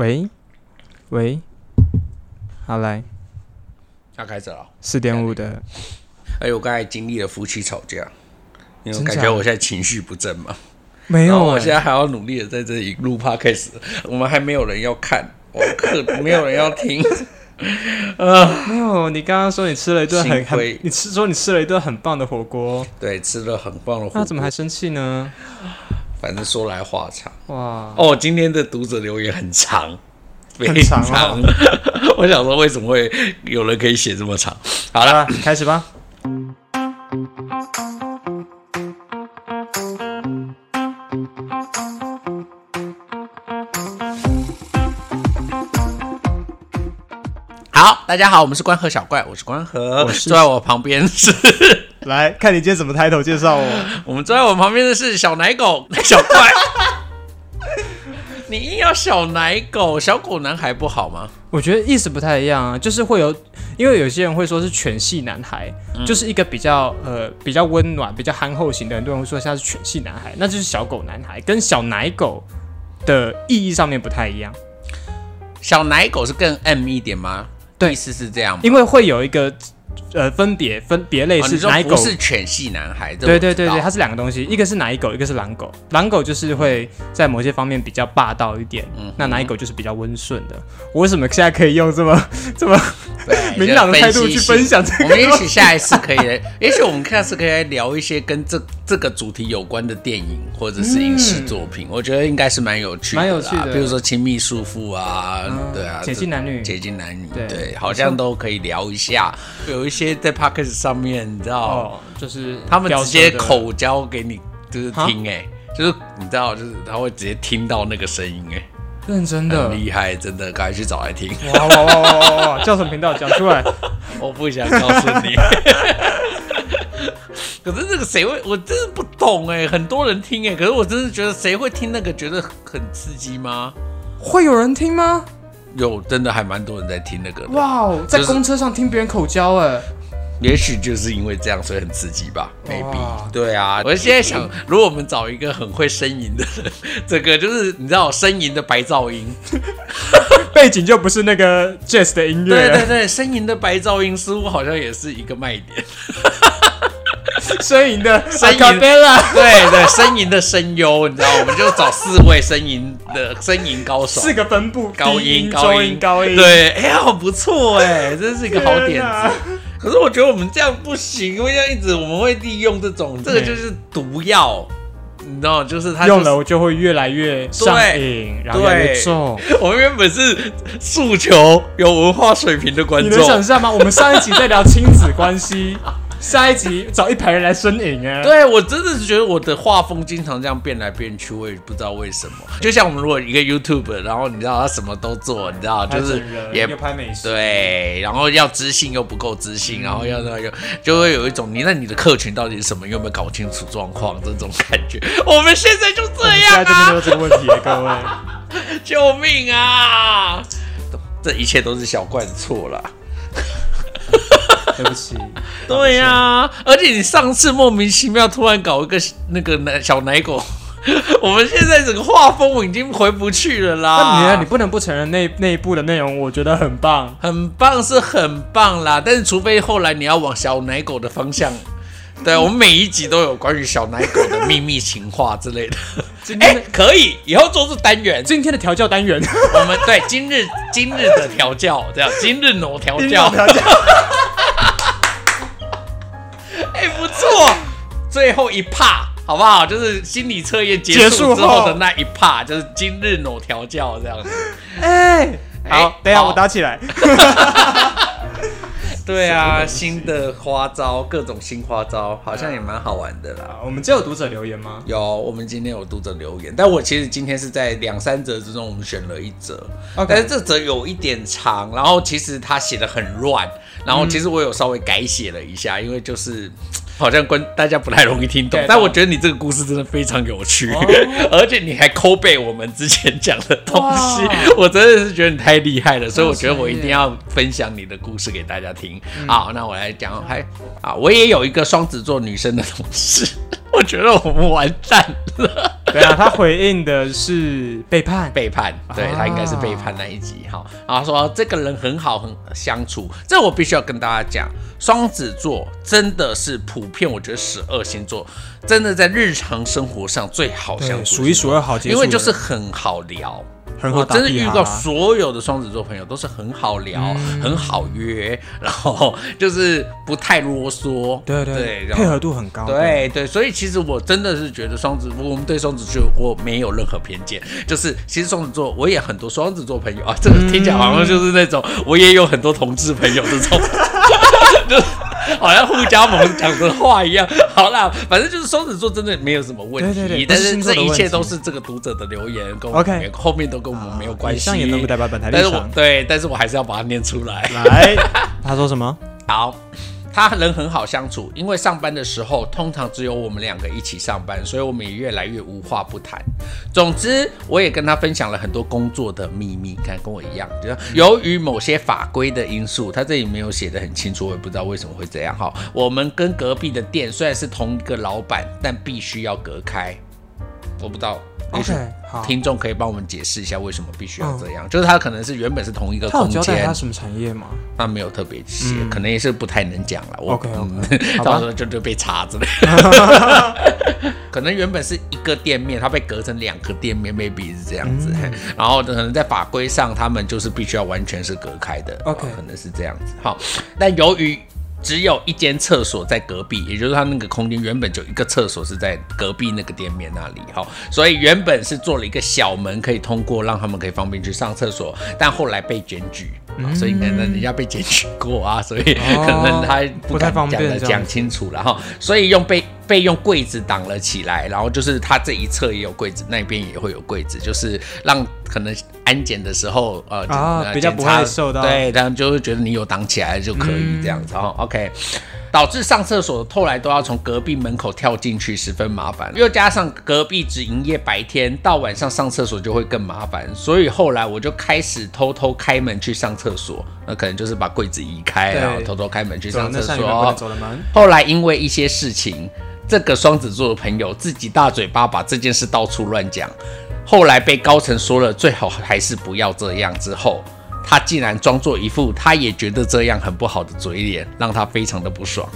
喂喂，好来，要开始了。四点五的，哎，我刚才经历了夫妻吵架，因为真假的感觉我现在情绪不正嘛。没有欸我现在还要努力的在这里录 podcast，我们还没有人要看，我可没有人要听。没有。你刚刚说你吃了一顿很，你吃说你吃了一顿很棒的火锅，对，吃了很棒的火锅，那怎么还生气呢？反正说来话长。哇，哦，今天的读者留言很长，非常长。哦 我想说，为什么会有人可以写这么长？好了，开始吧。好，大家好，我们是关河小怪，我是关河，我是坐在我旁边是，来看你今天怎么抬头介绍我。我们坐在我旁边的是小奶狗 小怪。你硬要小奶狗，小狗男孩不好吗？我觉得意思不太一样啊，就是会有，因为有些人会说是犬系男孩，就是一个比较呃比较温暖、比较憨厚型的，很多人会说他是犬系男孩，那就是小狗男孩，跟小奶狗的意义上面不太一样，小奶狗是更 M 一点吗？对意思是这样吗？因为会有一个呃分别分别类哦你说是奶狗。不是犬系男孩，对对对对，它是两个东西，一个是奶狗，一个是狼狗。狼狗就是会在某些方面比较霸道一点，嗯那奶狗就是比较温顺的。我为什么现在可以用这么 这么 明朗的态度去分享这个我们也许下一次可以来，也许我们下次可以来聊一些跟这这个主题有关的电影或者是影视作品，我觉得应该是蛮有趣的啦，蛮有趣的比如说亲密束缚啊，对啊，解禁男女解禁男女，对对，好像都可以聊一下。有一些在 p o c a s t 上面，你知道，哦，就是他们直接口交给你，就是哈听哎、就是你知道，就是他会直接听到那个声音哎、认真的很，厉害，真的，赶快去找来听。哇哇哇哇哇哇！叫什么频道？讲出来。我不想告诉你。可是这个谁会？我真的不懂哎，很多人听哎，可是我真的觉得谁会听那个觉得很刺激吗？会有人听吗？有，真的还蛮多人在听那个的。哇哦，在就是公车上听别人口交，哎，也许就是因为这样，所以很刺激吧？maybe。对啊，我现在想，如果我们找一个很会呻吟的人，这个就是你知道呻吟的白噪音，背景就不是那个 jazz 的音乐，对对对，呻吟的白噪音似乎好像也是一个卖点。呻吟的呻吟 acapella 对对，呻吟的声优，你知道，我们就找四位呻吟的 呻吟高手，四个分布，高低音、高中音、高音，对，哎、呀，好不错哎，真是一个好点子。可是我觉得我们这样不行，因为这样一直我们会利用这种，这个就是毒药，你知道，就是他、就是、用了我就会越来越上瘾，然后越来越重。我们原本是诉求有文化水平的观众。你能想众，象吗？我们上一集在聊亲子关系，下一集找一排人来呻吟哎。对我真的是觉得我的画风经常这样变来变去，我也不知道为什么。就像我们如果一个 YouTube，然后你知道他什么都做，你知道就是也又拍美食，对，然后要知性又不够知性，然后要那个就会有一种你那你的客群到底是什么，有没有搞清楚状况这种感觉。我们现在就这样啊在就面对！这个问题，各位。救命啊！这一切都是小怪的错啦。对不起，对呀、而且你上次莫名其妙突然搞一个那个奶小奶狗，我们现在整个画风已经回不去了啦。那你呢？你不能不承认那那一部的内容，我觉得很棒。很棒是很棒啦，但是除非后来你要往小奶狗的方向，对我们每一集都有关于小奶狗的秘密情话之类的。哎、今天的、可以，以后做出单元，今天的调教单元，我们对今日今日的调教，这样今日挪调教，调教，错，最后一趴。好不好？就是心理测验结结束束之后后的那一趴，就是今日某调教这样子。哎，好哎，等一下我打起来。对啊，新的花招，各种新花招，好像也蛮好玩的啦。啊我们这有读者留言吗？有，我们今天有读者留言，但我其实今天是在两三则之中，我们选了一则 OK 但是这则有一点长，然后其实他写的很乱，然后其实我有稍微改写了一下，因为就是。好像关大家不太容易听懂，但我觉得你这个故事真的非常有趣，哦。而且你还抠背我们之前讲的东西，我真的是觉得你太厉害了，所以我觉得我一定要分享你的故事给大家听。好，那我来讲，还啊，我也有一个双子座女生的同事，我觉得我们完蛋了。对啊，他回应的是背叛。背叛，对啊他应该是背叛那一集哈。然后说这个人很好，很相处，这我必须要跟大家讲，双子座真的是普遍，我觉得十二星座真的在日常生活上最好相，处，数一数二好因为就是很好聊。很好我真的遇到所有的双子座朋友都是很好聊、很好约，然后就是不太啰嗦，对对配合度很高。对对，所以其实我真的是觉得双子，我们对双子座我没有任何偏见，就是其实双子座我也很多双子座朋友啊，这个听起来好像就是那种、我也有很多同志朋友这种，就好像互加盟讲的话一样。好啦，反正就是双子座真的没有什么问题，对对对但是这一切都是这个读者的留言跟我们后面都跟我们没有关系，但是我场对，但是我还是要把它念出来。来，他说什么？好，他人很好相处，因为上班的时候通常只有我们两个一起上班，所以我们也越来越无话不谈。总之，我也跟他分享了很多工作的秘密，看跟我一样，就是由于某些法规的因素，他这里没有写的很清楚，我也不知道为什么会这样。哈，我们跟隔壁的店虽然是同一个老板，但必须要隔开。我不知道。OK，好听众可以帮我们解释一下为什么必须要这样？就是它可能是原本是同一个空间交代他，什么产业吗？那没有特别写，可能也是不太能讲了。我 OK，OK，嗯好吧到时候就就被查之类。可能原本是一个店面，它被隔成两个店面，maybe 是这样子。嘿然后可能在法规上，他们就是必须要完全是隔开的。OK 可能是这样子。好，但由于只有一间厕所在隔壁，也就是它那个空间原本就一个厕所是在隔壁那个店面那里，哈，所以原本是做了一个小门可以通过，让他们可以方便去上厕所，但后来被检举。啊所以可能人家被检举过啊，所以可能他不太方讲的讲便这样子。清楚了哈，所以用被被用柜子挡了起来，然后就是它这一侧也有柜子，那边也会有柜子，就是让可能安检的时候呃比较不会受到对，他们就会觉得你有挡起来就可以这样子哈、OK。导致上厕所后来都要从隔壁门口跳进去，十分麻烦。又加上隔壁只营业白天，到晚上上厕所就会更麻烦。所以后来我就开始偷偷开门去上厕所，那可能就是把柜子移开，对然后偷偷开门去上厕所。后来因为一些事情，这个双子座的朋友自己大嘴巴把这件事到处乱讲，后来被高层说了最好还是不要这样之后，他竟然装作一副他也觉得这样很不好的嘴脸，让他非常的不爽。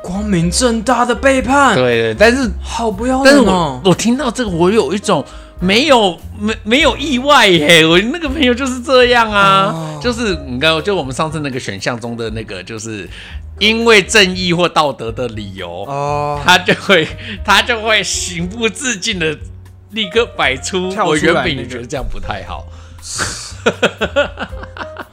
光明正大的背叛，对对，但是好不要但是我！我听到这个，我有一种没有没没有意外耶，我那个朋友就是这样啊，哦就是你看，就我们上次那个选项中的那个，就是因为正义或道德的理由，哦，他就会他就会情不自禁的立刻摆出，我原本也觉得这样不太好，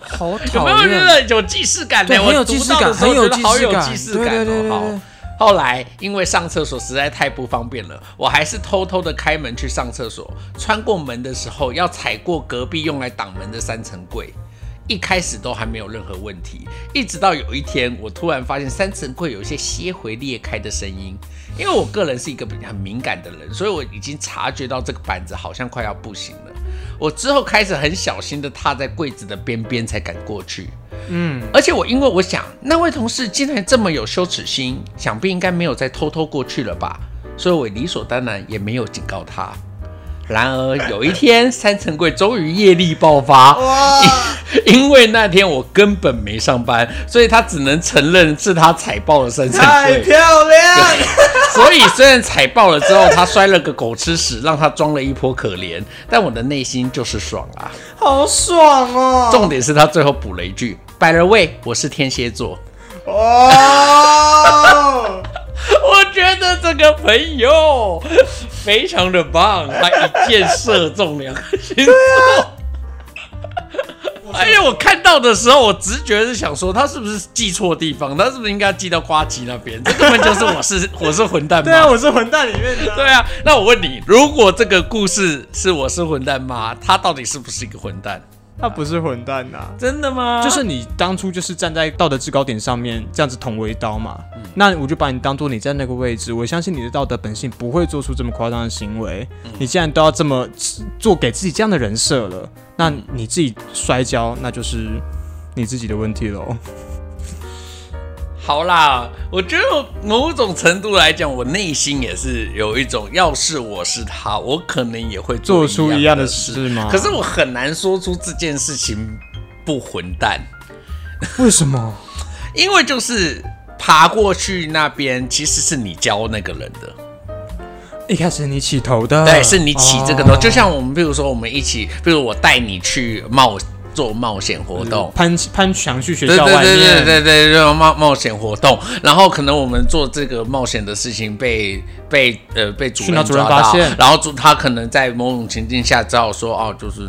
好有讨没有觉厌，得有既视感呢？对，我很有既视感，读到的时候很有觉得好有既视感，既视感对对对对哦。好对，后来因为上厕所实在太不方便了，我还是偷偷的开门去上厕所。穿过门的时候要踩过隔壁用来挡门的三层柜，一开始都还没有任何问题，一直到有一天，我突然发现三层柜有一些些回裂开的声音。因为我个人是一个很敏感的人，所以我已经察觉到这个板子好像快要不行了。我之后开始很小心的踏在柜子的边边，才敢过去。嗯，而且我因为我想那位同事竟然这么有羞耻心，想必应该没有再偷偷过去了吧，所以我理所当然也没有警告他。然而有一天，三层柜终于业力爆发，因 因为那天我根本没上班，所以他只能承认是他踩爆了三层柜。漂亮，所以虽然踩爆了之后，他摔了个狗吃屎，让他装了一波可怜，但我的内心就是爽啊。好爽哦！重点是他最后补了一句：“By the way，我是天蝎座。”哦，我觉得这个朋友非常的棒，他一箭射中两个星座。而且我看到的时候，我直觉是想说，他是不是记错地方？他是不是应该记到瓜吉那边？这根本就是我是 我是混蛋对啊，我是混蛋里面的啊。对啊，那我问你，如果这个故事是我是混蛋妈，他到底是不是一个混蛋？他不是混蛋呐、真的吗？就是你当初就是站在道德制高点上面这样子捅我一刀嘛，那我就把你当做你在那个位置，我相信你的道德本性不会做出这么夸张的行为。你既然都要这么做给自己这样的人设了，那你自己摔跤那就是你自己的问题喽。好啦，我觉得某种程度来讲，我内心也是有一种，要是我是他，我可能也会做出一样的事事吗？可是我很难说出这件事情不混蛋，为什么？因为就是爬过去那边，其实是你教那个人的。一开始你起头的，对，是你起这个头，哦就像我们，比如说我们一起，比如我带你去冒做冒险活动。攀攀墙去学对校外对对对面，对对，这种冒冒险活动，然后可能我们做这个冒险的事情被被呃被主任任抓到发现然后主他可能在某种情境下知道说哦，就是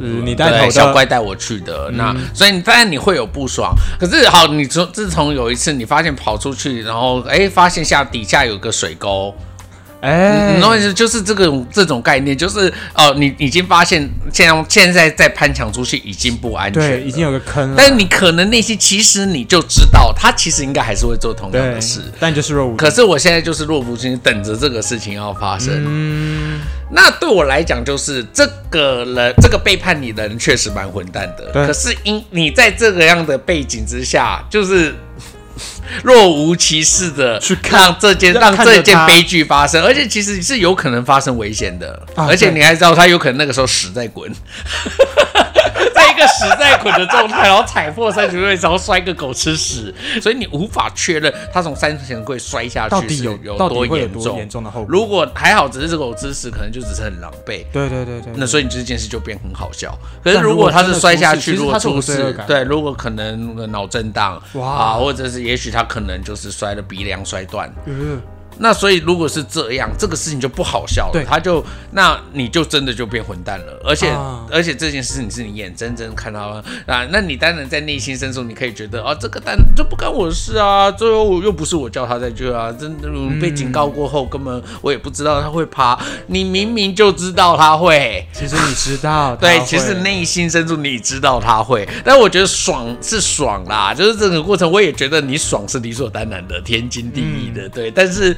嗯你带头小怪带我去的，那所以你当然你会有不爽，可是好，你从自从有一次你发现跑出去，然后哎发现下底下有个水沟，哎，你懂我意思？就是这个这种概念，就是哦，你已经发现现在现在在攀墙出去已经不安全，对，已经有个坑了，但是你可能内心其实你就知道，他其实应该还是会做同样的事。，但就是若无可是我现在就是弱不禁风，等着这个事情要发生。嗯，那对我来讲，就是这个人，这个背叛你的人确实蛮混蛋的。对可是因你在这个样的背景之下，就是若无其事的去看让这件让这件悲剧发生，而且其实是有可能发生危险的，啊而且你还知道他有可能那个时候屎在滚。在一个实在滚的状态，然后踩破三层柜，然后摔个狗吃屎，所以你无法确认他从三层柜摔下去是有有到底多会有多严重。严重的后果？如果还好，只是这狗吃屎，可能就只是很狼狈。对对对对，那所以你这件事就变很好笑。可是如如果他是摔下去，如果出事对，如果可能呃脑震荡哇啊，或者是也许他可能就是摔了鼻梁摔断。呃那所以如果是这样，这个事情就不好笑了。对他就那你就真的就变混蛋了，而且、啊而且这件事情是你眼睁睁看到啊，那你当然在内心深处你可以觉得啊，这个蛋这不干我的事啊，最后又不是我叫他在这啊，真的嗯被警告过后，根本我也不知道他会爬，你明明就知道他会。其实你知道，对，其实内心深处你知道他会，但我觉得爽是爽啦，就是整个过程，我也觉得你爽是理所当然的，天经地义嗯的，对。但是，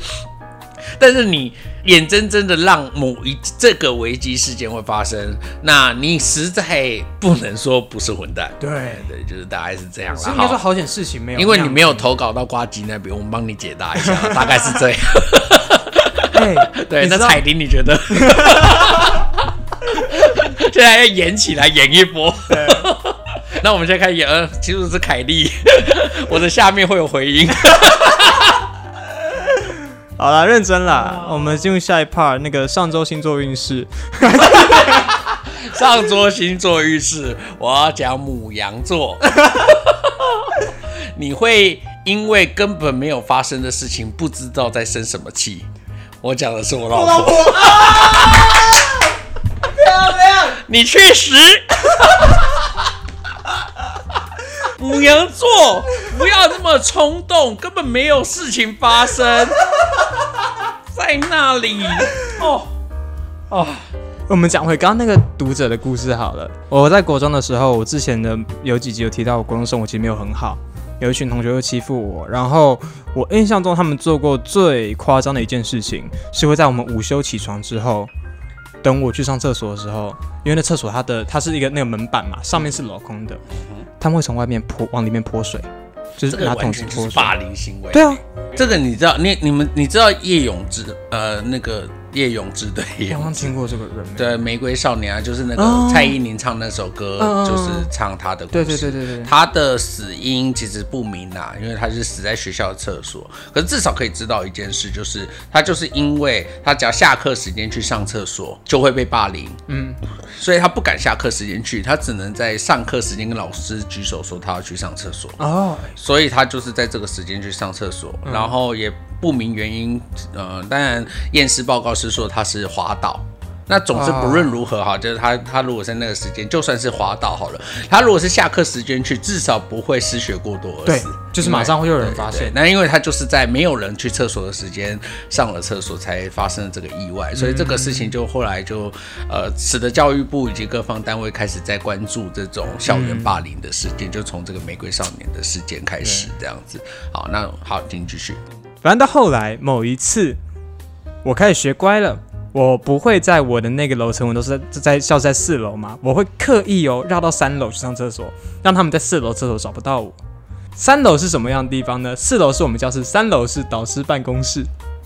但是你眼睁睁的让某一这个危机事件会发生，那你实在不能说不是混蛋，对，对，就是大概是这样啦。应该说好好险事情没有，因为你没有，投稿到瓜吉那边，我们帮你解答一下，大概是这样。哎，对，你知道那彩铃你觉得？现在要演起来，演一波。那我们现在开始演，呃，其实是凯莉，我的下面会有回音。好啦，认真啦，我们进入下一 part，那个上周星座运势，上桌星座运势，我要讲母羊座。你会因为根本没有发生的事情，不知道在生什么气。我讲的是我老婆。漂亮 你确实。母羊座，不要这么冲动，根本没有事情发生，在那里 哦哦，我们讲回刚刚那个读者的故事好了。我在国中的时候，我之前的有几集有提到，我国中生活其实没有很好，有一群同学会欺负我。然后我印象中，他们做过最夸张的一件事情，是会在我们午休起床之后，等我去上厕所的时候，因为那厕所它的它是一个那个门板嘛，上面是镂空的，他们会从外面泼往里面泼水，就是这个拿完全就是桶子泼水。霸凌行为。对啊，这个你知道，你你们你知道叶永志呃那个叶永志的叶永志我好像听过这个人。对玫瑰少年啊，就是那哦个蔡依林唱那首歌，就是唱他的故事。对对对对对，他的死因其实不明啊，因为他是死在学校的厕所。可是至少可以知道一件事，就是他就是因为他只要下课时间去上厕所，就会被霸凌。嗯，所以他不敢下课时间去，他只能在上课时间跟老师举手说他要去上厕所。哦，所以他就是在这个时间去上厕所，然后也不明原因。呃，当然验尸报告是说他是滑倒。那总之不论如何哈，就是他他如果在那个时间，就算是滑倒好了，他如果是下课时间去，至少不会失血过多而对死。，就是马上会有人发，现。那因为他就是在没有人去厕所的时间上了厕所，才发生了这个意外，所以这个事情就后来就呃，使得教育部以及各方单位开始在关注这种校园霸凌的事件，就从这个玫瑰少年的事件开始这样子。好，那好，请继续。反正到后来某一次，我开始学乖了，我不会在我的那个楼层，我都是在在校在四楼嘛，我会刻意哦绕到三楼去上厕所，让他们在四楼厕所找不到我。三楼是什么样的地方呢？四楼是我们教室，三楼是导师办公室。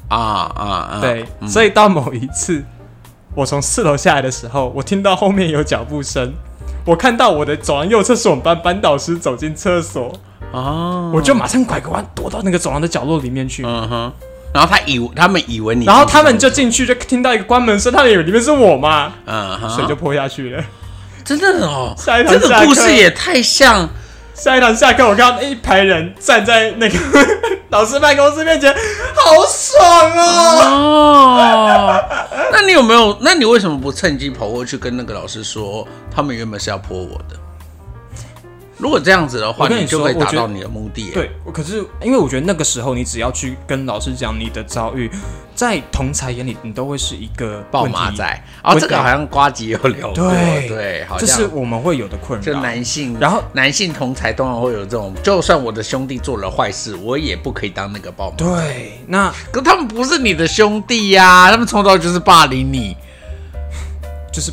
啊啊啊！对，嗯所以到某一次，我从四楼下来的时候，我听到后面有脚步声，我看到我的走廊右侧是我们班班导师走进厕所，哦，我就马上拐个弯躲到那个走廊的角落里面去。嗯哼，然后他以为他们以为你，然后他们就，进去，就听到一个关门声，他们以为里面是我嘛，嗯哼，水就泼下去了。真的哦，下一堂这个故事也太像。下一堂下课，我看到一排人站在那个 老师办公室面前，好爽哦！哦，那你有没有？那你为什么不趁机跑过去跟那个老师说，他们原本是要泼我的？如果这样子的话，你你就可以达到你的目的耶。对，可是因为我觉得那个时候，你只要去跟老师讲你的遭遇，在同才眼里，你都会是一个爆问题马仔，哦，这个好像瓜吉有聊过，对对，好这像是我们会有的困就扰。男性，然后男性同才通常会有这种，就算我的兄弟做了坏事，我也不可以当那个暴马仔。对，那可他们不是你的兄弟呀、他们从头就是霸凌你。就是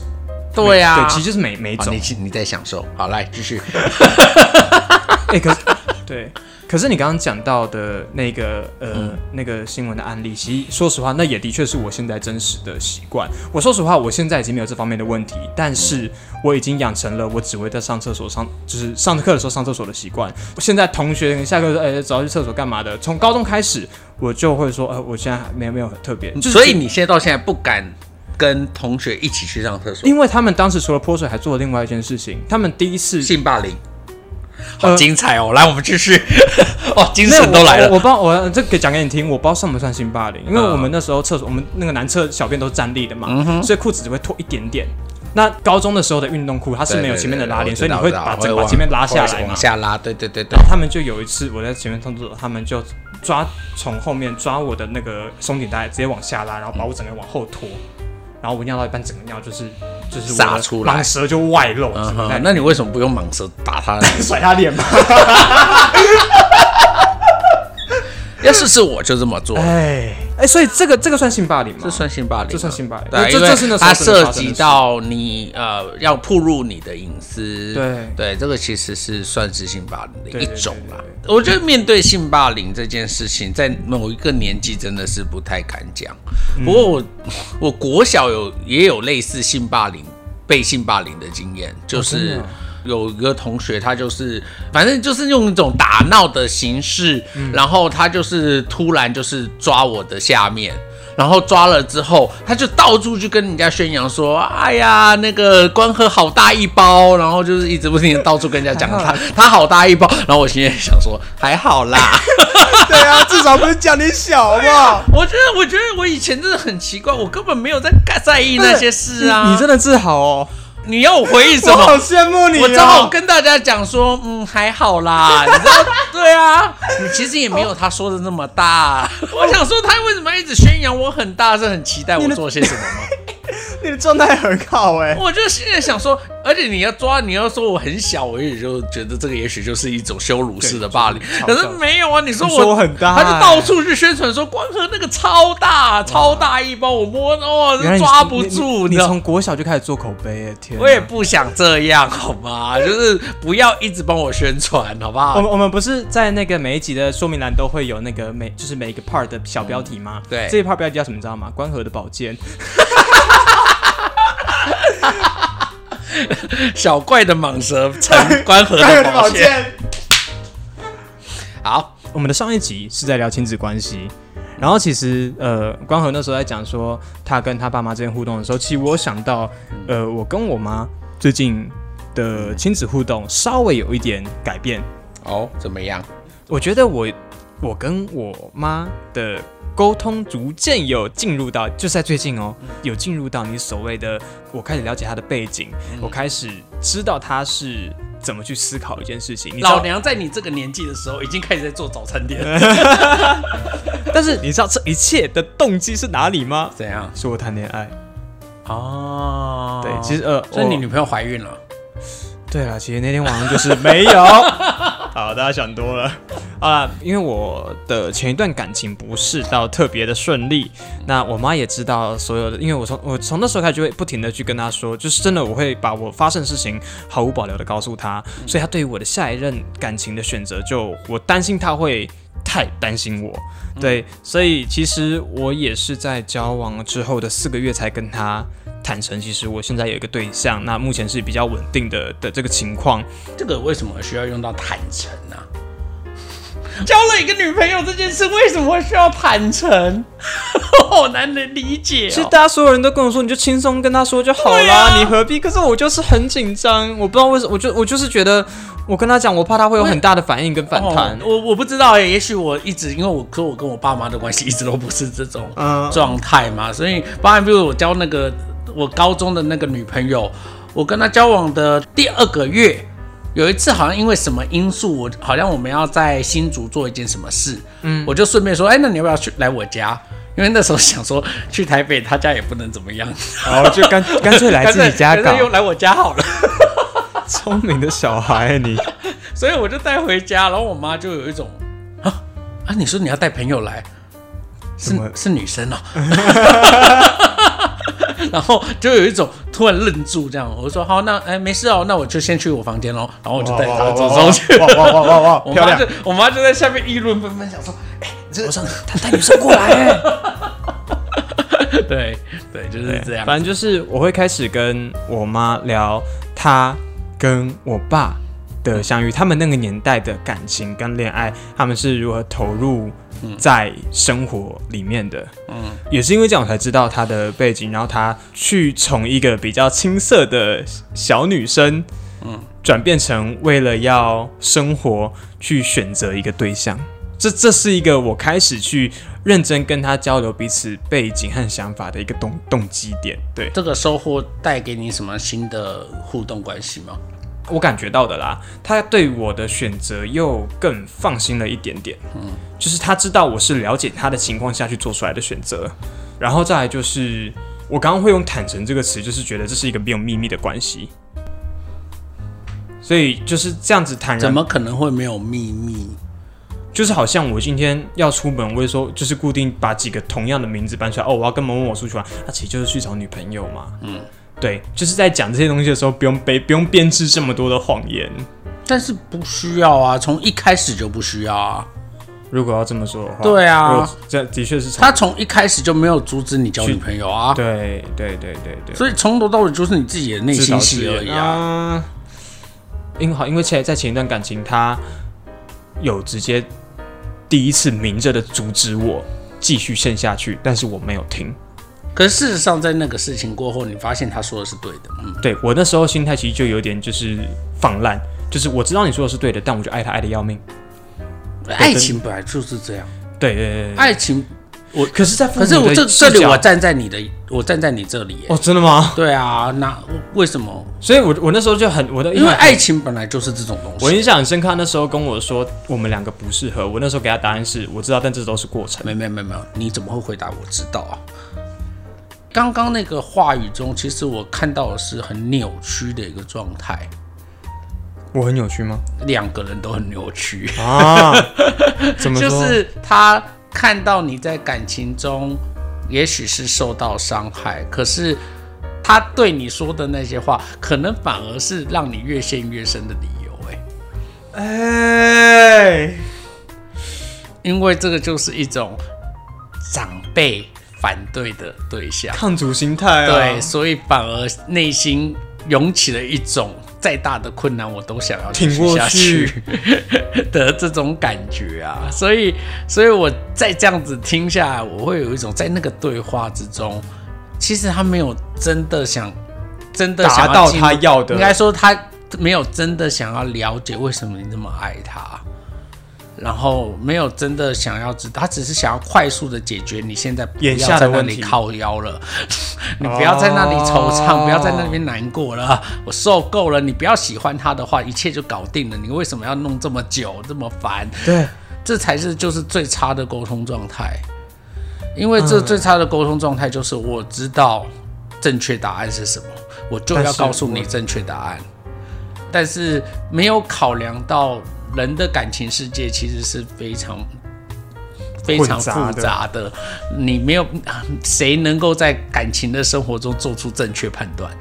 对呀、对，其实就是每每种好你。你在享受。好，来继续。哎、可是对，可是你刚刚讲到的那个呃、嗯那个新闻的案例，其实说实话，那也的确是我现在真实的习惯。我说实话，我现在已经没有这方面的问题，但是我已经养成了我只会在上厕所上，就是上课的时候上厕所的习惯。现在同学下课说，哎、走要去厕所干嘛的？从高中开始，我就会说，呃，我现在还没有没有很特别，就是所以你现在到现在不敢跟同学一起去上厕所，因为他们当时除了泼水，还做了另外一件事情。他们第一次性霸凌，好呃精彩哦！来，我们继续。哦，精神都来了。我不知道，我这个讲给你听，我不知道算不算性霸凌，因为嗯我们那时候厕所，我们那个男厕小便都是站立的嘛，所以裤子只会脱一点点。那高中的时候的运动裤，它是没有前面的拉链，所以你会把整把前面拉下来嘛往。下拉。对对对对他们就有一次，我在前面上厕所，他们就抓从后面抓我的那个松紧带，直接往下拉，然后把我整个往后拖，然后我尿到一半，整个尿就是就是洒出来。蟒蛇就外露，嗯哼，那你为什么不用蟒蛇打他？甩他脸吗？要是是我就这么做，哎哎，所以这个这个算性霸凌吗？这算性霸凌吗，这算性霸凌对这这是那时候它涉及到你呃要曝露你的隐私，对对，这个其实是算是性霸凌的一种啦对。我觉得面对性霸凌这件事情，在某一个年纪真的是不太敢讲。嗯不过我我国小有也有类似性霸凌被性霸凌的经验，就是。有一个同学，他就是反正就是用一种打闹的形式，嗯然后他就是突然就是抓我的下面，然后抓了之后，他就到处去跟人家宣扬说：“哎呀，那个光喝好大一包。”然后就是一直不停的到处跟人家讲他 他好大一包。然后我心里想说：“还好啦。对啊，至少不是讲你小，好不好？”我觉得，我觉得我以前真的很奇怪，我根本没有在在意那些事啊。你你真的治好哦，你要我回应什 我好么？羡慕你、哦。我只好跟大家讲说，嗯，还好啦，你知道，对啊，你其实也没有他说的那么大。我想说，他为什么一直宣扬我很大，是很期待我做些什么吗？你 的状态很好哎、我就现在想说，而且你要抓，你要说我很小，我也就觉得这个也许就是一种羞辱式的霸凌。可是是没有啊，你说你我很大他就到处去宣传说关河那个超大超大一包，我摸哦原来你抓不住，你，从国小就开始做口碑哎，天哪！我也不想这样，好吗？就是不要一直帮我宣传，好不好？我们我们不是在那个每一集的说明栏都会有那个每就是每一个 part 的小标题吗？对这一 part 标题叫什么？你知道吗？关河的宝剑。小怪的蟒蛇成关河的宝剑。。好，我们的上一集是在聊亲子关系，然后其实呃，关河那时候在讲说他跟他爸妈之间互动的时候，其实我有想到，呃，我跟我妈最近的亲子互动稍微有一点改变。哦，怎么样？我觉得我我跟我妈的沟通逐渐有进入到，就在最近哦，有进入到你所谓的，我开始了解她的背景，我开始知道她是怎么去思考一件事情。老娘在你这个年纪的时候，已经开始在做早餐店了。但是你知道这一切的动机是哪里吗？怎样？是我谈恋爱。哦，对，其实呃，我所以你女朋友怀孕了？对了，其实那天晚上就是没有。好，大家想多了。啊，因为我的前一段感情不是到特别的顺利，那我妈也知道所有的，因为我从我从那时候开始就会不停的去跟她说，就是真的我会把我发生的事情毫无保留的告诉她，所以她对于我的下一任感情的选择，就我担心她会太担心我，对，所以其实我也是在交往之后的四个月才跟她坦诚，其实我现在有一个对象，那目前是比较稳定的的这个情况，这个为什么需要用到坦诚呢、交了一个女朋友这件事，为什么会需要坦诚？好难能理解、哦。其实大家所有人都跟我说，你就轻松跟他说就好啦，啊你何必？可是我就是很紧张，我不知道为什么，我就我就是觉得，我跟他讲，我怕他会有很大的反应跟反弹哦。我我不知道耶，也许我一直因为我跟我跟我爸妈的关系一直都不是这种嗯状态嘛，所以包含比如我交那个我高中的那个女朋友，我跟她交往的第二个月。有一次好像因为什么因素，我好像我们要在新竹做一件什么事，嗯，我就顺便说，哎，那你要不要去来我家？因为那时候想说去台北，他家也不能怎么样，然后就干干脆来自己家搞干脆，又来我家好了。聪明的小孩你。所以我就带回家，然后我妈就有一种啊啊，你说你要带朋友来，是是女生哦，然后就有一种突然愣住这样，我就说好，那哎没事哦，那我就先去我房间喽，然后我就带她走上去。哇哇哇哇 漂亮！妈就我妈就在下面议论纷纷，想说，哎、这我说他带女生过来哎，对对，就是这样。反正就是我会开始跟我妈聊她跟我爸的相遇，他们那个年代的感情跟恋爱，他们是如何投入在生活里面的。嗯，也是因为这样我才知道她的背景，然后她去从一个比较青涩的小女生，嗯，转变成为了要生活去选择一个对象。这这是一个我开始去认真跟他交流彼此背景和想法的一个动动机点。对这个收获带给你什么新的互动关系吗？我感觉到的啦，他对我的选择又更放心了一点点。嗯，就是他知道我是了解他的情况下去做出来的选择，然后再来就是我刚刚会用坦诚这个词，就是觉得这是一个没有秘密的关系。所以就是这样子坦然怎么可能会没有秘密？就是好像我今天要出门，我会说就是固定把几个同样的名字搬出来。哦，我要跟某某某出去玩，那其实就是去找女朋友嘛。嗯，对，就是在讲这些东西的时候，不用背，不用编织这么多的谎言。但是不需要啊，从一开始就不需要啊。如果要这么说的话，对啊这的确是从他从一开始就没有阻止你交女朋友啊，对对对对对，所以从头到尾就是你自己的内心戏而已啊。因为好，因为前在前一段感情，他有直接第一次明着的阻止我继续陷下去，但是我没有听。可是事实上，在那个事情过后，你发现他说的是对的，嗯，对我那时候心态其实就有点就是放烂，就是我知道你说的是对的，但我就爱他爱的要命。爱情本来就是这样，对对对对，爱情。我可是，在父可是我这这里我站在你的，我站在你这里耶。哦，真的吗？对啊，那为什么？所以我我那时候就很我的因为爱情本来就是这种东西。我印象很深刻，那时候跟我说我们两个不适合，我那时候给他答案是我知道，但这都是过程。没没没没有，你怎么会回答我知道啊？刚刚那个话语中，其实我看到的是很扭曲的一个状态，我很扭曲吗？两个人都很扭曲。啊，怎么就？是他看到你在感情中，也许是受到伤害，可是他对你说的那些话，可能反而是让你越陷越深的理由。哎，哎，因为这个就是一种长辈反对的对象，抗阻心态啊。对，，所以反而内心涌起了一种再大的困难我都想要继挺过下去 的这种感觉啊，所以，所以我再这样子听下来，我会有一种在那个对话之中，其实他没有真的想，真的想达到他要的应该说他没有真的想要了解为什么你这么爱他。然后没有真的想要知道，他只是想要快速的解决你现在不眼要在那下的问题里靠腰了，你不要在那里惆怅，哦不要在那边难过了，我受够了。你不要喜欢他的话，一切就搞定了。你为什么要弄这么久，这么烦？对，这才是就是最差的沟通状态。因为这最差的沟通状态就是我知道正确答案是什么，我就要告诉你正确答案，但是没有考量到人的感情世界其实是非常非常复杂的，你没有谁能够在感情的生活中做出正确判断。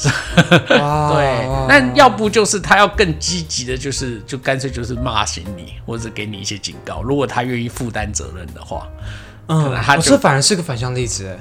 对，那要不就是他要更积极的，就是就干脆就是骂醒你，或者给你一些警告。如果他愿意负担责任的话，嗯，他这反而是个反向例子。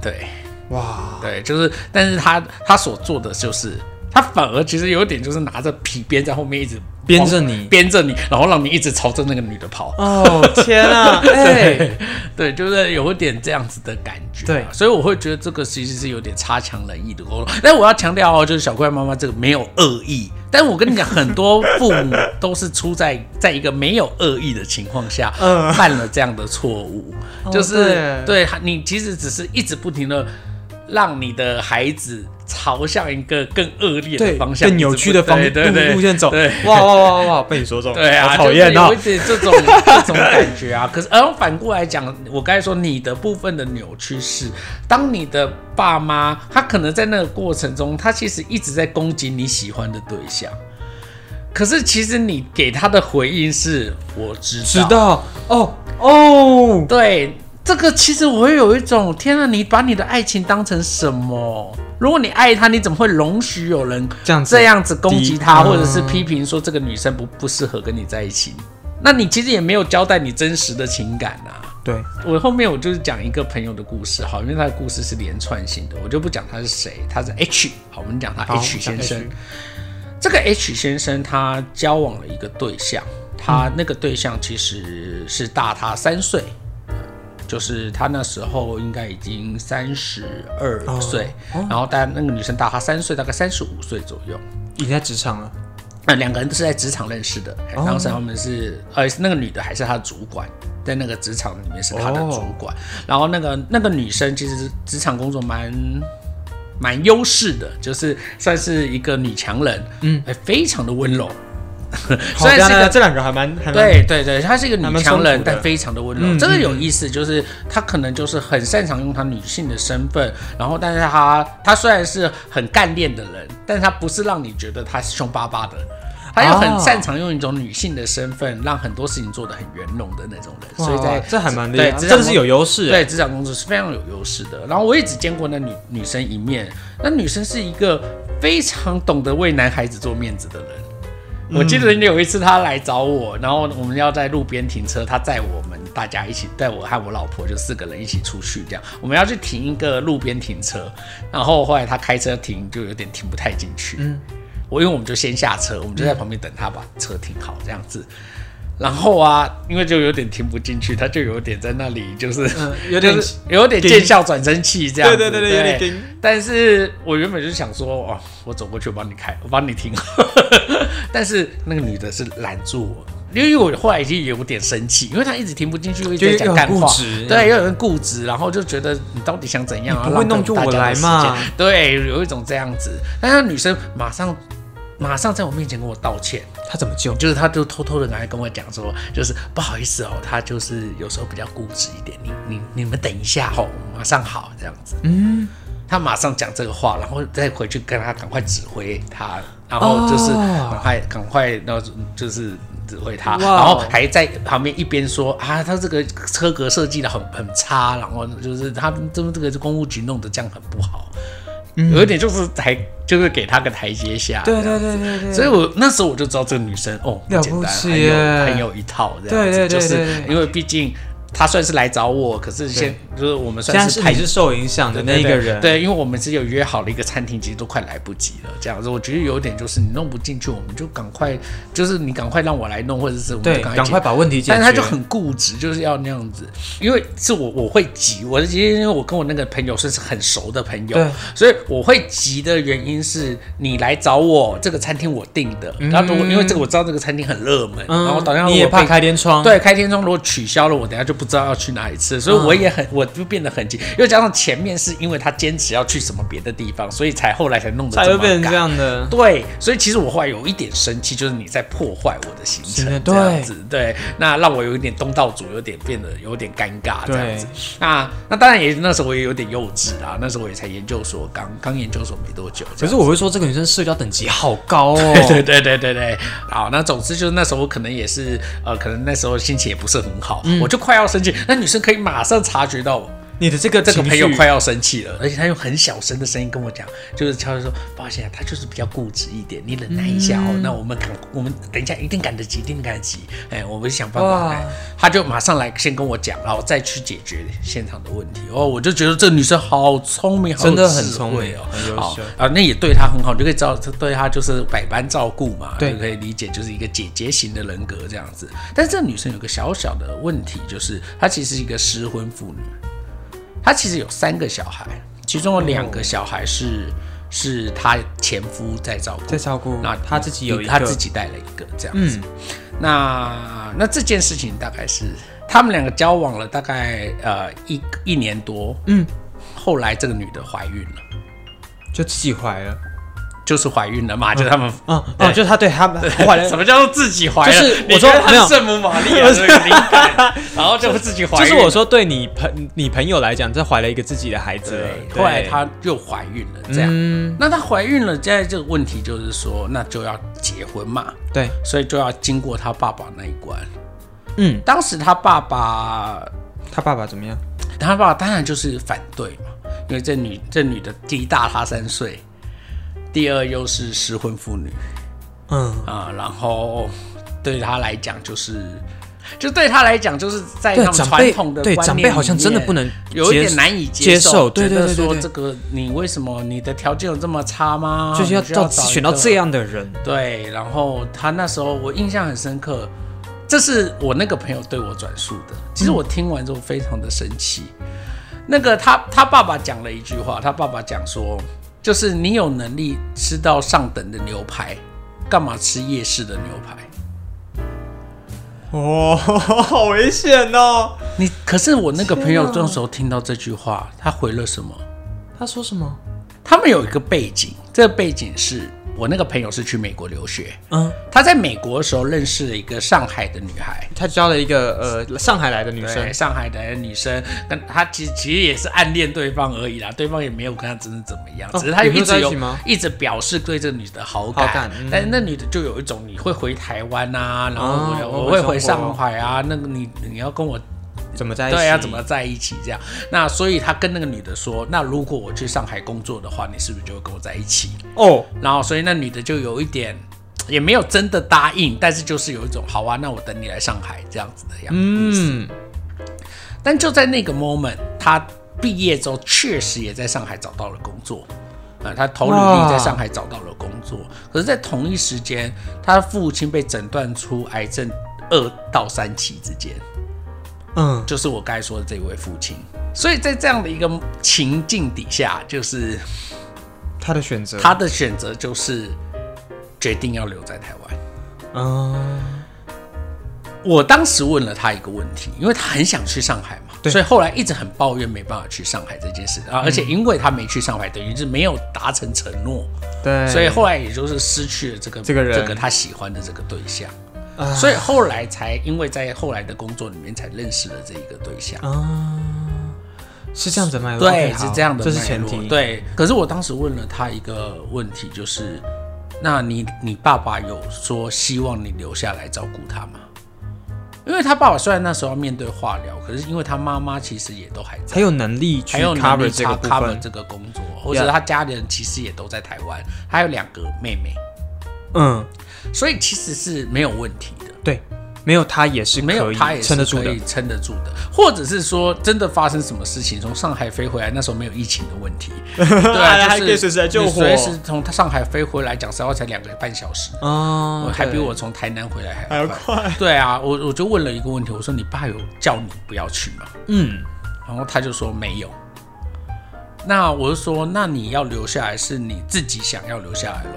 对，哇，对，就是，但是他他所做的就是。他反而其实有点就是拿着皮鞭在后面一直鞭着你，鞭着你，然后让你一直朝着那个女的跑。哦 天啊！哎，对，就是有一点这样子的感觉。对，所以我会觉得这个其实是有点差强人意的沟通。但我要强调哦，就是小怪妈妈这个没有恶意。但我跟你讲，很多父母都是出在在一个没有恶意的情况下 犯了这样的错误。就是对你其实只是一直不停的让你的孩子。朝向一个更恶劣的方向、更扭曲的方路路线走。哇哇哇哇！被你说中，对啊，讨厌啊！有点这种 这种感觉啊。可是，而反过来讲，我刚才说你的部分的扭曲是，当你的爸妈他可能在那个过程中，他其实一直在攻击你喜欢的对象，可是其实你给他的回应是“我知道”，知道哦哦，对。这个其实我会有一种天啊，你把你的爱情当成什么？如果你爱他，你怎么会容许有人这样这样子攻击他，或者是批评说这个女生不不适合跟你在一起？那你其实也没有交代你真实的情感啊。对我后面我就是讲一个朋友的故事，好，因为他的故事是连串性的，我就不讲他是谁，他是 H，好，我们讲他 H 先生。这个 H 先生他交往了一个对象，他那个对象其实是大他三岁。就是他那时候应该已经三十二岁，然后但那个女生大他三岁，大概三十五岁左右，已经在职场了。那两个人都是在职场认识的，当时他们是呃那个女的还是他的主管，在那个职场里面是他的主管。然后那个那个女生其实职场工作蛮蛮优势的，就是算是一个女强人，嗯，非常的温柔。所以这个这两个还蛮对对对，她是一个女强人，但非常的温柔。这个有意思，就是她可能就是很擅长用她女性的身份，然后但是她她虽然是很干练的人，但是她不是让你觉得她是凶巴巴的，她又很擅长用一种女性的身份，让很多事情做得很圆融的那种人。所以在这还蛮厉害，这是有优势。对，职场工作是非常有优势的。然后我也只见过那女女生一面，那女生是一个非常懂得为男孩子做面子的人。我记得有一次他来找我，然后我们要在路边停车，他载我们大家一起带我和我老婆就四个人一起出去，这样我们要去停一个路边停车，然后后来他开车停就有点停不太进去，嗯，我因为我们就先下车，我们就在旁边等他把车停好这样子。然后啊，因为就有点停不进去，他就有点在那里，就是有点有点见笑转身气这样子。对对对对，有点。但是我原本就想说，哦，我走过去，我帮你开，我帮你停。但是那个女的是拦住我，因为我后来已经有点生气，因为她一直听不进去，一直在讲干话。对，有人固执，然后就觉得你到底想怎样啊？不会弄出我来嘛？对，有一种这样子。但是女生马上。马上在我面前跟我道歉，她怎么救？就是她就偷偷的来跟我讲说，就是不好意思哦，她就是有时候比较固执一点，你你你们等一下哦，马上好这样子。嗯，她马上讲这个话，然后再回去跟她赶快指挥他，然后就是赶快赶快，然后就是指挥他，然后还在旁边一边说啊，他这个车格设计的很很差，然后就是他这这个公务局弄得这样很不好。有一点就是台，就是给他个台阶下。对对对对对。所以我那时候我就知道这个女生哦，了不起，很有很有一套这样子，就是因为毕竟。他算是来找我，可是先就是我们算是还是受影响的那一个人。对，因为我们是有约好了一个餐厅，其实都快来不及了。这样子，我觉得有点就是你弄不进去，我们就赶快，就是你赶快让我来弄，或者是我们赶快把问题解决。但是他就很固执，就是要那样子。因为是我我会急，我是其实因为我跟我那个朋友算是很熟的朋友，所以我会急的原因是你来找我，这个餐厅我订的。然后如果因为这个我知道这个餐厅很热门，然后等下你也怕开天窗，对，开天窗如果取消了，我等下就。不知道要去哪里吃，所以我也很，我就变得很急，又加上前面是因为他坚持要去什么别的地方，所以才后来才弄得才会变成这样的。对，所以其实我后来有一点生气，就是你在破坏我的行程，这样子，对，那让我有一点东道主，有点变得有点尴尬这样子。那那当然也那时候我也有点幼稚啊，那时候我也才研究所，刚刚研究所没多久。可是我会说，这个女生社交等级好高哦。对对对对对，好，那总之就是那时候我可能也是呃，可能那时候心情也不是很好，我就快要生气，那女生可以马上察觉到我。你的这个这个朋友快要生气了，而且他用很小声的声音跟我讲，就是悄悄说：“抱歉啊，他就是比较固执一点，你忍耐一下哦。嗯那我们赶，我们等一下一定赶得及，一定赶得及。哎，我们想办法。他就马上来先跟我讲，然后再去解决现场的问题。哦，我就觉得这女生好聪明，好有真的很智聪明慧哦，很优秀啊，那也对她很好，你就可以知道，对她就是百般照顾嘛，对就可以理解，就是一个姐姐型的人格这样子。但是这女生有个小小的问题，就是她其实是一个失婚妇女。她其实有三个小孩，其中有两个小孩是、是她前夫在照顾，在照顾那她自己有一个。她自己带了一个这样子。嗯。那那这件事情大概是他们两个交往了大概呃一一年多，嗯，后来这个女的怀孕了，就自己怀了。就是怀孕了嘛，就是他们。嗯对哦，就是他对他们怀了什么叫做自己怀了？我说没有圣母玛利亚 这个灵感，然后就自己怀。就是我说，对你朋你朋友来讲，这怀了一个自己的孩子。后来她又怀孕了，这样。嗯，那她怀孕了，现在这个问题就是说，那就要结婚嘛，对，所以就要经过她爸爸那一关。嗯，当时她爸爸，她爸爸怎么样？她爸爸当然就是反对嘛，因为这女这女的第一大她三岁，第二又是失婚妇女嗯，啊，然后对他来讲就是。就对他来讲，就是在他们对长辈传统的对观念长辈好像真的不能有一点难以接受，对觉得说这个你为什么你的条件有这么差吗？就是要到找选到这样的人。对，然后他那时候我印象很深刻，这是我那个朋友对我转述的。其实我听完之后非常的生气。那个他他爸爸讲了一句话，他爸爸讲说，就是你有能力吃到上等的牛排，干嘛吃夜市的牛排？哦，好危险哦！你可是我那个朋友这时候听到这句话，他回了什么？他说什么？他们有一个背景，这个背景是我那个朋友是去美国留学，嗯，他在美国的时候认识了一个上海的女孩，他交了一个呃上海来的女生，，上海的女生跟他其实其实也是暗恋对方而已啦，对方也没有跟他真的怎么样，哦只是他有一直有一一直表示对这个女的好感，但是那女的就有一种你会回台湾啊，然后哦我,、会回上海啊，那个你你要跟我怎么在一起？对要怎么在一起这样，那所以他跟那个女的说，那如果我去上海工作的话，你是不是就会跟我在一起？哦？然后所以那女的就有一点。也没有真的答应，但是就是有一种好啊，那我等你来上海这样子的样子。嗯，但就在那个 moment，他毕业之后确实也在上海找到了工作，啊、他投履历在上海找到了工作。可是，在同一时间，他的父亲被诊断出癌症二到三期之间，嗯，就是我刚才说的这位父亲。所以在这样的一个情境底下，就是他的选择，他的选择就是决定要留在台湾。嗯，我当时问了他一个问题，因为他很想去上海嘛，所以后来一直很抱怨没办法去上海这件事啊，而且因为他没去上海，等于是没有达成承诺，对，所以后来也就是失去了这个这个人。这个他喜欢的这个对象，啊所以后来才因为在后来的工作里面才认识了这一个对象。啊，是这样子吗？对是这样的这是前提。，对，可是我当时问了他一个问题，就是，那你你爸爸有说希望你留下来照顾他吗？因为他爸爸虽然那时候要面对化疗，可是因为他妈妈其实也都还在，还有能力去还有能 cover 力这个部 cover。这个工作，或者他家里人其实也都在台湾，还有两个妹妹，嗯，所以其实是没有问题的。对，没有他也是没有他也是可以。撑得住的，或者是说真的发生什么事情，从上海飞回来，那时候没有疫情的问题，对啊，还就是可以随时来救你火随时从上海飞回来，讲实话才两个半小时，哦，还比我从台南回来还还要。快。对啊，我我就问了一个问题，我说你爸有叫你不要去吗？嗯，然后他就说没有。那我就说，那你要留下来是你自己想要留下来喽？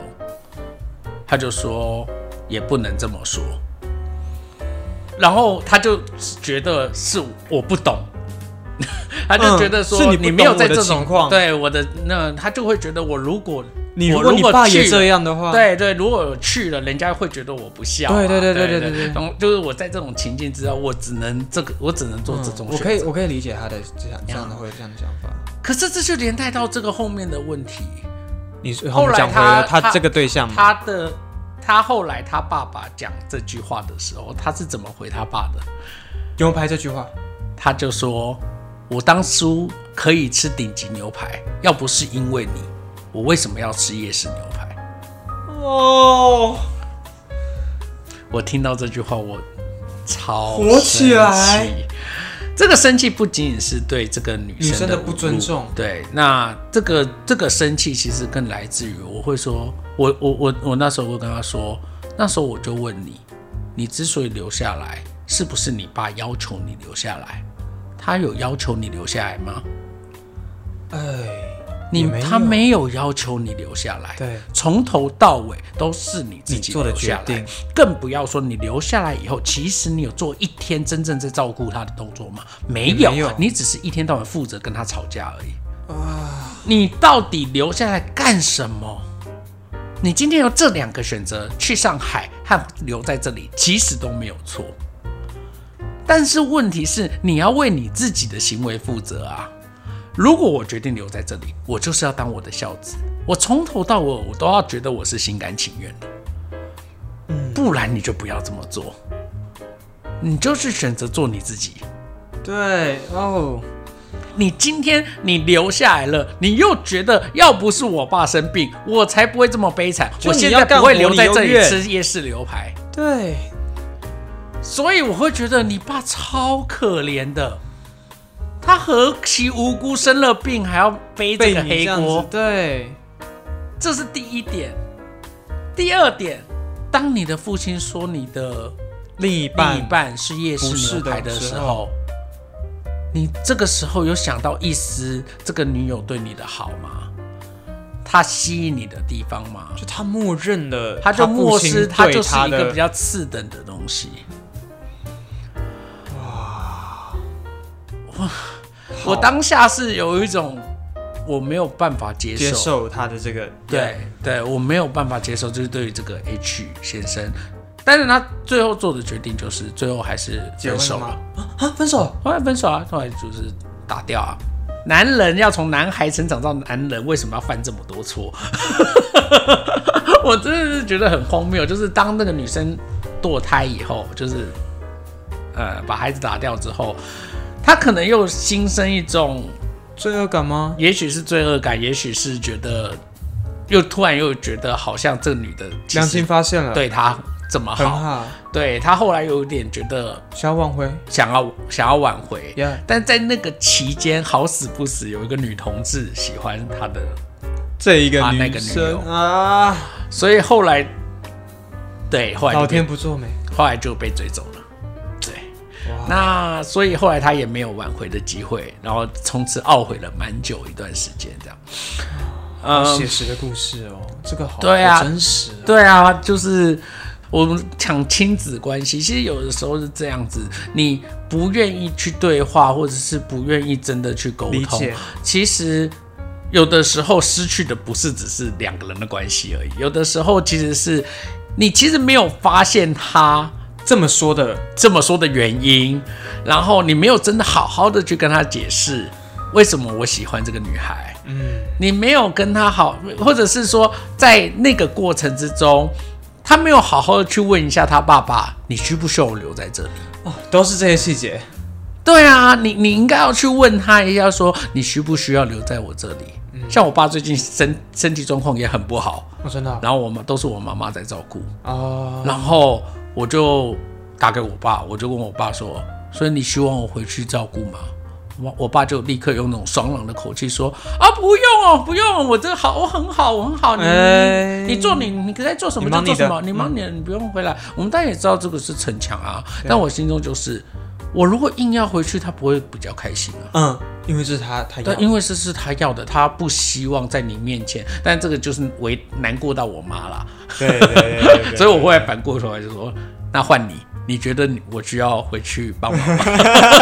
他就说也不能这么说。然后他就觉得是我不懂。他就觉得说你没有在这种情况。对我的那他就会觉得我如果你如果去这样的话。对对如果去了人家会觉得我不孝对对对对对对然后就是我在这种情境之下我只能这个我只能做这种我可以我可以理解他的这样这样的会有这样的想法。可是这就连带到这个后面的问题。你说后来我们讲回他了他他这个对象嘛，他的他后来他爸爸讲这句话的时候，他是怎么回他爸的？牛排这句话，他就说：“我当初可以吃顶级牛排，要不是因为你，我为什么要吃夜市牛排？”哦，我听到这句话，我超火起来。这个生气不仅仅是对这个女生的不尊重对，那这个这个生气其实更来自于我会说，我我我我那时候会跟他说，那时候我就问你，你之所以留下来，是不是你爸要求你留下来？他有要求你留下来吗？哎，你没他没有要求你留下来，对，从头到尾都是你自己你做的决定，更不要说你留下来以后，其实你有做一天真正在照顾他的动作吗？没有，没有你只是一天到晚负责跟他吵架而已。啊你到底留下来干什么？你今天有这两个选择，去上海和留在这里，其实都没有错。但是问题是，你要为你自己的行为负责啊！如果我决定留在这里，我就是要当我的孝子，我从头到尾我都要觉得我是心甘情愿的。不然你就不要这么做，你就是选择做你自己。对哦，你今天你留下来了，你又觉得要不是我爸生病，我才不会这么悲惨，我现在不会留在这里吃夜市牛排。对，所以我会觉得你爸超可怜的，他何其无辜，生了病还要背这个黑锅，，对，这是第一点。第二点，当你的父亲说你的另一另一半半是夜市不是牛排的的时时候，你这个时候有想到一丝这个女友对你的好吗？她吸引你的地方吗？就他默认了，他就漠视，他他就是一个比较次等的东西。哇！我当下是有一种我没有办法接受，接受他的这个对对，我没有办法接受，就是对于这个 H 先生，但是他最后做的决定就是最后还是分手了吗，？啊，分手，后来分手啊，后来就是打掉啊。男人要从男孩成长到男人，为什么要犯这么多错？我真的是觉得很荒谬。就是当那个女生堕胎以后，就是呃把孩子打掉之后，她可能又心生一种，罪恶感吗？也许是罪恶感，也许是觉得又突然又觉得好像这女的良心发现了，，对他怎么好，对他后来有点觉得想要挽回。想要想要挽回。但在那个期间，好死不死有一个女同志喜欢他的，这一个啊那个女女生友。啊，所以后来，对，后来老天不作美，后来就被追走了。那所以后来他也没有挽回的机会，然后从此懊悔了蛮久一段时间，这样。嗯。写，实的故事哦，这个好，对啊。真实啊，对啊，就是我们讲亲子关系，其实有的时候是这样子，你不愿意去对话，或者是不愿意真的去沟通理解，其实有的时候失去的不是只是两个人的关系而已，有的时候其实是你其实没有发现他这么说的，这么说的原因，然后你没有真的好好的去跟他解释为什么我喜欢这个女孩。嗯，你没有跟他好，或者是说在那个过程之中，他没有好好的去问一下他爸爸，你需不需要我留在这里？哦，都是这些细节，对啊，你你应该要去问他一下说你需不需要留在我这里？嗯像我爸最近身身体状况也很不好，哦，真的啊然后我们都是我妈妈在照顾，哦，然后我就打给我爸，我就问我爸说，所以你希望我回去照顾吗？我我爸就立刻用那种爽朗的口气说：“啊，不用哦，不用，我这好，我很好，我很好，你、欸你做你你该做什么就做什么，你忙你的，你不用回来。我们大家也知道这个是逞强啊，但我心中就是，我如果硬要回去，他不会比较开心啊。嗯，因为这是他他对要，因为这是他要的，他不希望在你面前，但这个就是为难过到我妈啦，对对对对对，所以我后来反过头来就说，那换你，你觉得你我需要回去帮忙吗？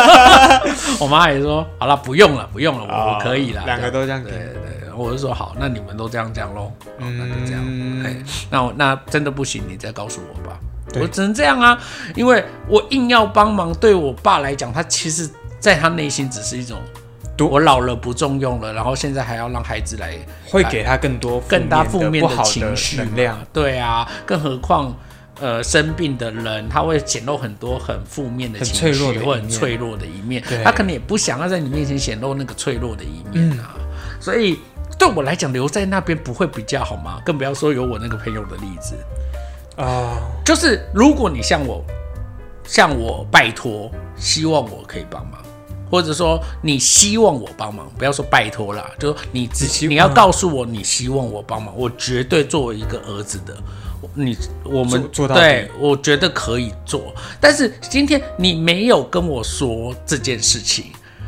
我妈也说好了，不用了，不用了，我、我可以了。哦两个都这样对对对，我就说好，那你们都这样讲喽，哦那就这样。嗯哎，那我那真的不行，你再告诉我吧。对我只能这样啊，因为我硬要帮忙，对我爸来讲，他其实在他内心只是一种，多我老了不重用了，然后现在还要让孩子来会给他更多更大负面的情绪能量。对啊，更何况。呃，生病的人他会显露很多很负面的很情绪或很脆弱的一面，他可能也不想要在你面前显露那个脆弱的一面啊。所以对我来讲，留在那边不会比较好吗？更不要说有我那个朋友的例子，啊，就是如果你向我向我拜托，希望我可以帮忙，或者说你希望我帮忙，不要说拜托啦，就说你只希你要告诉我你希望我帮忙，我绝对作为一个儿子的。你我们做做到对，我觉得可以做，但是今天你没有跟我说这件事情，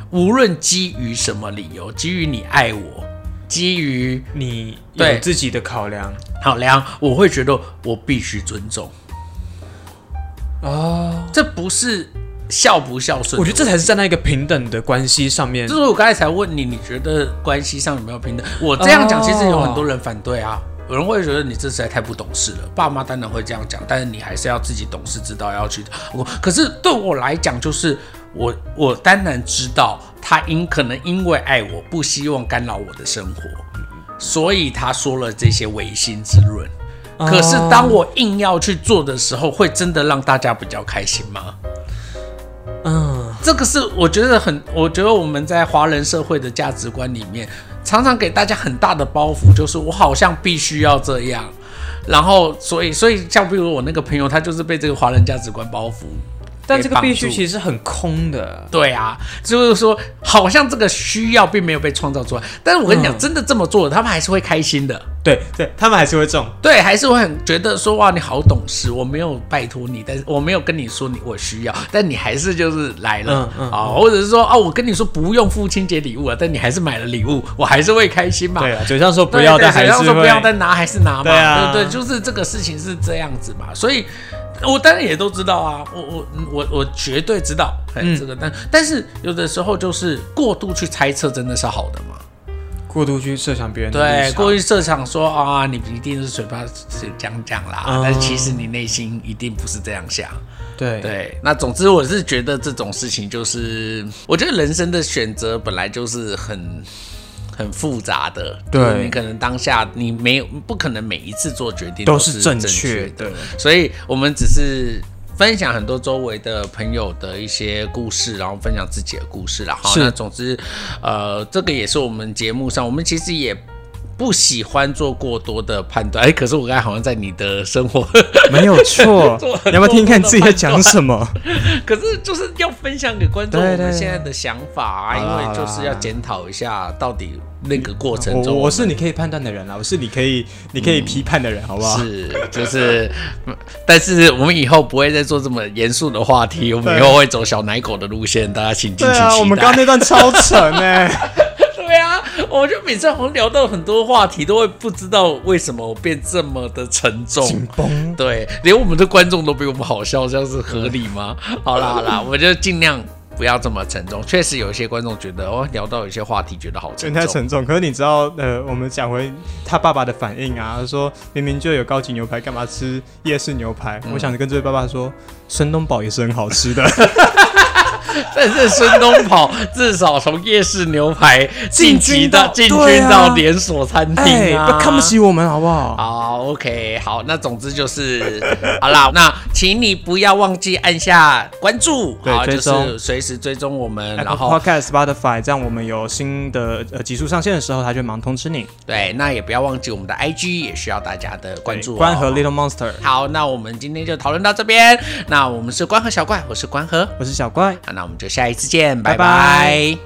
无论基于什么理由，基于你爱我，基于你对有自己的考量好良，我会觉得我必须尊重，哦。这不是孝不孝顺我觉得这才是站在一个平等的关系上面就。是我刚才才问你，你觉得关系上有没有平等？我这样讲，其实有很多人反对啊。有人会觉得你这实在太不懂事了，爸妈当然会这样讲，但是你还是要自己懂事，知道要去。我可是对我来讲，就是我我当然知道他因可能因为爱我，不希望干扰我的生活，所以他说了这些违心之论。可是当我硬要去做的时候，会真的让大家比较开心吗？嗯，这个是我觉得很，我觉得我们在华人社会的价值观里面，常常给大家很大的包袱，就是我好像必须要这样，然后所以所以像比如我那个朋友，他就是被这个华人价值观包袱。但这个必须其实是很空的。对啊，就是说好像这个需要并没有被创造出来，但是我跟你讲，嗯真的这么做，他们还是会开心的。对对，他们还是会中。对，还是会很觉得说哇，你好懂事，我没有拜托你，但是我没有跟你说你我需要，但你还是就是来了嗯嗯啊，或者是说哦，我跟你说不用父亲节礼物啊，但你还是买了礼物，我还是会开心嘛。对啊，嘴上说不要，但还是说不要，但拿还是拿嘛。对啊对对，就是这个事情是这样子嘛，所以。我当然也都知道啊，我我我我绝对知道，哎、嗯这个但但是有的时候就是过度去猜测，真的是好的吗？过度去设想别人的对，过于设想说啊，你一定是嘴巴是讲讲啦，嗯但是其实你内心一定不是这样想。对对，那总之我是觉得这种事情就是，我觉得人生的选择本来就是很。很复杂的，对就是你可能当下你没有不可能每一次做决定都是正确确的。所以我们只是分享很多周围的朋友的一些故事，然后分享自己的故事啦。好，是那总之，呃，这个也是我们节目上，我们其实也。不喜欢做过多的判断，哎，可是我刚才好像在你的生活，没有错。你 要不要听听看你自己在讲什么？可是就是要分享给观众我们现在的想法啊，因为就是要检讨一下到底那个过程我中，我是你可以判断的人啦，我是你可以你可以批判的人，好不好？是，就是，嗯 但是我们以后不会再做这么严肃的话题，我们以后会走小奶狗的路线，大家请敬对啊，请期待。我们刚刚那段超沉哎、我就每次好像聊到很多话题，都会不知道为什么我变这么的沉重。紧绷。对，连我们的观众都比我们好笑，这样是合理吗？好啦好啦，我就尽量不要这么沉重。确实有一些观众觉得，哦，聊到有些话题觉得好有沉重。太沉重，可是你知道，呃，我们讲回他爸爸的反应啊，他说明明就有高级牛排，干嘛吃夜市牛排？嗯我想跟这位爸爸说，孙东宝也是很好吃的，但是孙东跑至少从夜市牛排晋级到进进军到连锁餐厅不看不起我们好不好？好，OK，好，那总之就是 好啦，那请你不要忘记按下关注，好，就是随时追踪我们，然后 Podcast、Spotify，这样我们有新的呃集数上线的时候，它就忙通知你。对，那也不要忘记我们的 IG 也需要大家的关注、哦。关和 Little Monster，好，那我们今天就讨论到这边。那我们是关和小怪，我是关和，我是小怪。好，那我们就下一次见拜拜。